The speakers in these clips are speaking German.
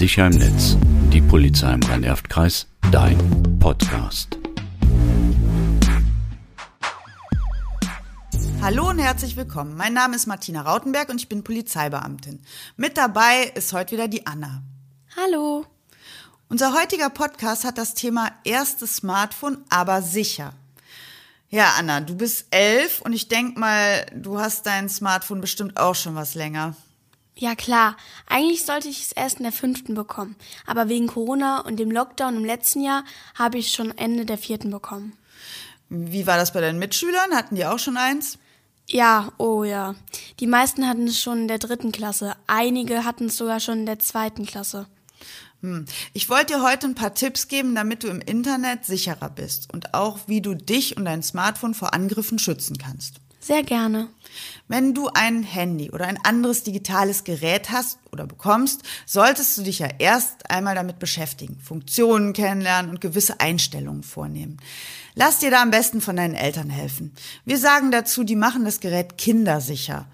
Sicher im Netz. Die Polizei im Rhein-Erft-Kreis. Dein Podcast. Hallo und herzlich willkommen. Mein Name ist Martina Rautenberg und ich bin Polizeibeamtin. Mit dabei ist heute wieder die Anna. Hallo. Unser heutiger Podcast hat das Thema erstes Smartphone, aber sicher. Ja, Anna, du bist elf und ich denk mal, du hast dein Smartphone bestimmt auch schon was länger. Ja klar, eigentlich sollte ich es erst in der fünften bekommen, aber wegen Corona und dem Lockdown im letzten Jahr habe ich es schon Ende der vierten bekommen. Wie war das bei deinen Mitschülern? Hatten die auch schon eins? Ja, oh ja. Die meisten hatten es schon in der dritten Klasse, einige hatten es sogar schon in der zweiten Klasse. Hm. Ich wollte dir heute ein paar Tipps geben, damit du im Internet sicherer bist und auch wie du dich und dein Smartphone vor Angriffen schützen kannst. Sehr gerne. Wenn du ein Handy oder ein anderes digitales Gerät hast oder bekommst, solltest du dich ja erst einmal damit beschäftigen, Funktionen kennenlernen und gewisse Einstellungen vornehmen. Lass dir da am besten von deinen Eltern helfen. Wir sagen dazu, die machen das Gerät kindersicher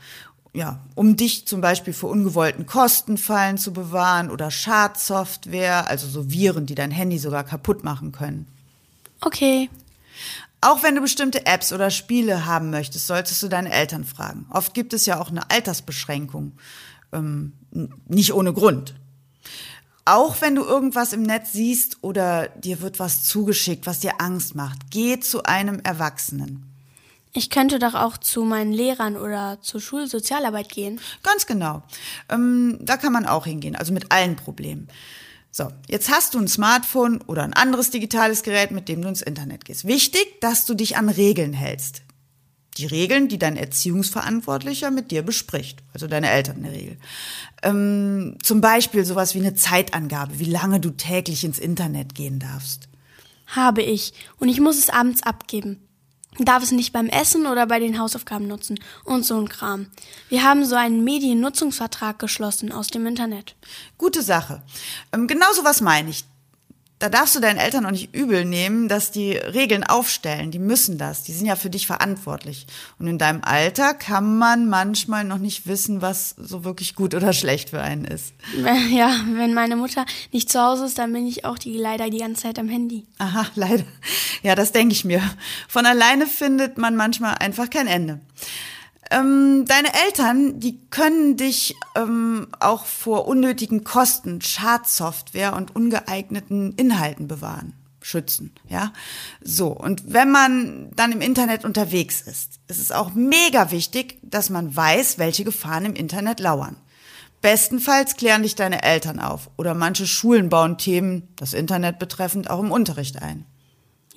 ja, um dich zum Beispiel vor ungewollten Kostenfallen zu bewahren oder Schadsoftware, also so Viren, die dein Handy sogar kaputt machen können. Okay. Auch wenn du bestimmte Apps oder Spiele haben möchtest, solltest du deine Eltern fragen. Oft gibt es ja auch eine Altersbeschränkung. Ähm, nicht ohne Grund. Auch wenn du irgendwas im Netz siehst oder dir wird was zugeschickt, was dir Angst macht, geh zu einem Erwachsenen. Ich könnte doch auch zu meinen Lehrern oder zur Schulsozialarbeit gehen. Ganz genau. Ähm, da kann man auch hingehen, also mit allen Problemen. So, jetzt hast du ein Smartphone oder ein anderes digitales Gerät, mit dem du ins Internet gehst. Wichtig, dass du dich an Regeln hältst. Die Regeln, die dein Erziehungsverantwortlicher mit dir bespricht, also deine Eltern in der Regel. Ähm, zum Beispiel sowas wie eine Zeitangabe, wie lange du täglich ins Internet gehen darfst. Habe ich. Und ich muss es abends abgeben darf es nicht beim Essen oder bei den Hausaufgaben nutzen und so ein Kram. Wir haben so einen Mediennutzungsvertrag geschlossen aus dem Internet. Gute Sache. Ähm, genau so was meine ich da darfst du deinen Eltern auch nicht übel nehmen, dass die Regeln aufstellen. Die müssen das. Die sind ja für dich verantwortlich. Und in deinem Alter kann man manchmal noch nicht wissen, was so wirklich gut oder schlecht für einen ist. Ja, wenn meine Mutter nicht zu Hause ist, dann bin ich auch die leider die ganze Zeit am Handy. Aha, leider. Ja, das denke ich mir. Von alleine findet man manchmal einfach kein Ende. Ähm, deine Eltern, die können dich ähm, auch vor unnötigen Kosten, Schadsoftware und ungeeigneten Inhalten bewahren, schützen, ja. So. Und wenn man dann im Internet unterwegs ist, ist es auch mega wichtig, dass man weiß, welche Gefahren im Internet lauern. Bestenfalls klären dich deine Eltern auf oder manche Schulen bauen Themen, das Internet betreffend, auch im Unterricht ein.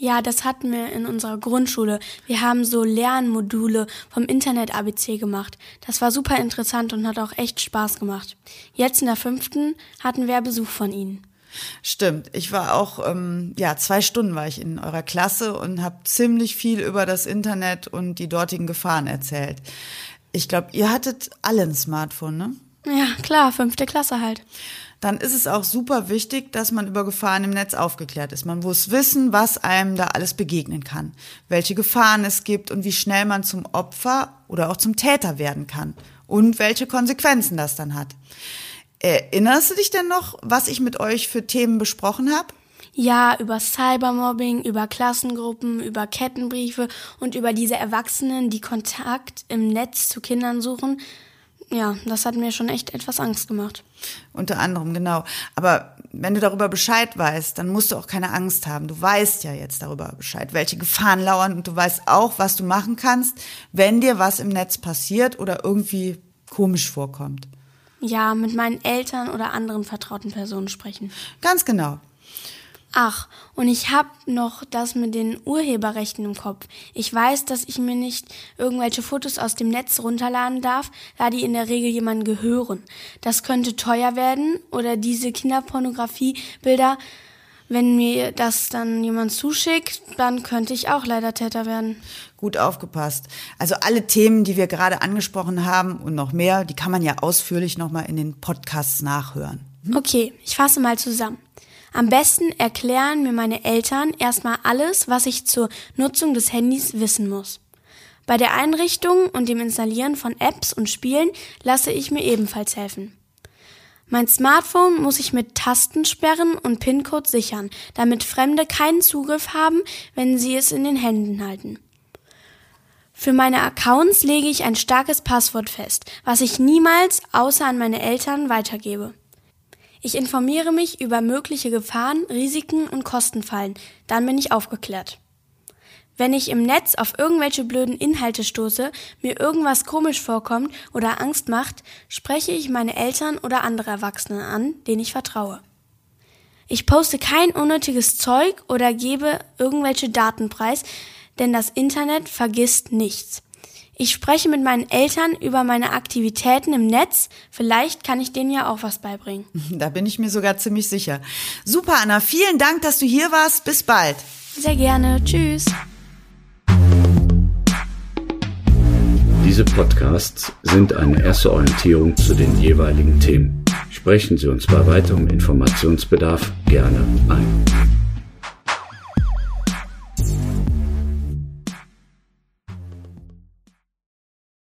Ja, das hatten wir in unserer Grundschule. Wir haben so Lernmodule vom Internet ABC gemacht. Das war super interessant und hat auch echt Spaß gemacht. Jetzt in der fünften hatten wir Besuch von Ihnen. Stimmt. Ich war auch, ähm, ja, zwei Stunden war ich in eurer Klasse und habe ziemlich viel über das Internet und die dortigen Gefahren erzählt. Ich glaube, ihr hattet alle ein Smartphone, ne? Ja, klar, fünfte Klasse halt dann ist es auch super wichtig, dass man über Gefahren im Netz aufgeklärt ist. Man muss wissen, was einem da alles begegnen kann, welche Gefahren es gibt und wie schnell man zum Opfer oder auch zum Täter werden kann und welche Konsequenzen das dann hat. Erinnerst du dich denn noch, was ich mit euch für Themen besprochen habe? Ja, über Cybermobbing, über Klassengruppen, über Kettenbriefe und über diese Erwachsenen, die Kontakt im Netz zu Kindern suchen ja, das hat mir schon echt etwas Angst gemacht. Unter anderem, genau. Aber wenn du darüber Bescheid weißt, dann musst du auch keine Angst haben. Du weißt ja jetzt darüber Bescheid, welche Gefahren lauern und du weißt auch, was du machen kannst, wenn dir was im Netz passiert oder irgendwie komisch vorkommt. Ja, mit meinen Eltern oder anderen vertrauten Personen sprechen. Ganz genau. Ach, und ich hab noch das mit den Urheberrechten im Kopf. Ich weiß, dass ich mir nicht irgendwelche Fotos aus dem Netz runterladen darf, da die in der Regel jemandem gehören. Das könnte teuer werden oder diese Kinderpornografiebilder, wenn mir das dann jemand zuschickt, dann könnte ich auch leider Täter werden. Gut aufgepasst. Also alle Themen, die wir gerade angesprochen haben und noch mehr, die kann man ja ausführlich nochmal in den Podcasts nachhören. Hm? Okay, ich fasse mal zusammen. Am besten erklären mir meine Eltern erstmal alles, was ich zur Nutzung des Handys wissen muss. Bei der Einrichtung und dem Installieren von Apps und Spielen lasse ich mir ebenfalls helfen. Mein Smartphone muss ich mit Tastensperren und PIN-Code sichern, damit Fremde keinen Zugriff haben, wenn sie es in den Händen halten. Für meine Accounts lege ich ein starkes Passwort fest, was ich niemals außer an meine Eltern weitergebe. Ich informiere mich über mögliche Gefahren, Risiken und Kostenfallen, dann bin ich aufgeklärt. Wenn ich im Netz auf irgendwelche blöden Inhalte stoße, mir irgendwas komisch vorkommt oder Angst macht, spreche ich meine Eltern oder andere Erwachsene an, denen ich vertraue. Ich poste kein unnötiges Zeug oder gebe irgendwelche Daten preis, denn das Internet vergisst nichts. Ich spreche mit meinen Eltern über meine Aktivitäten im Netz. Vielleicht kann ich denen ja auch was beibringen. Da bin ich mir sogar ziemlich sicher. Super, Anna. Vielen Dank, dass du hier warst. Bis bald. Sehr gerne. Tschüss. Diese Podcasts sind eine erste Orientierung zu den jeweiligen Themen. Sprechen Sie uns bei weiterem Informationsbedarf gerne ein.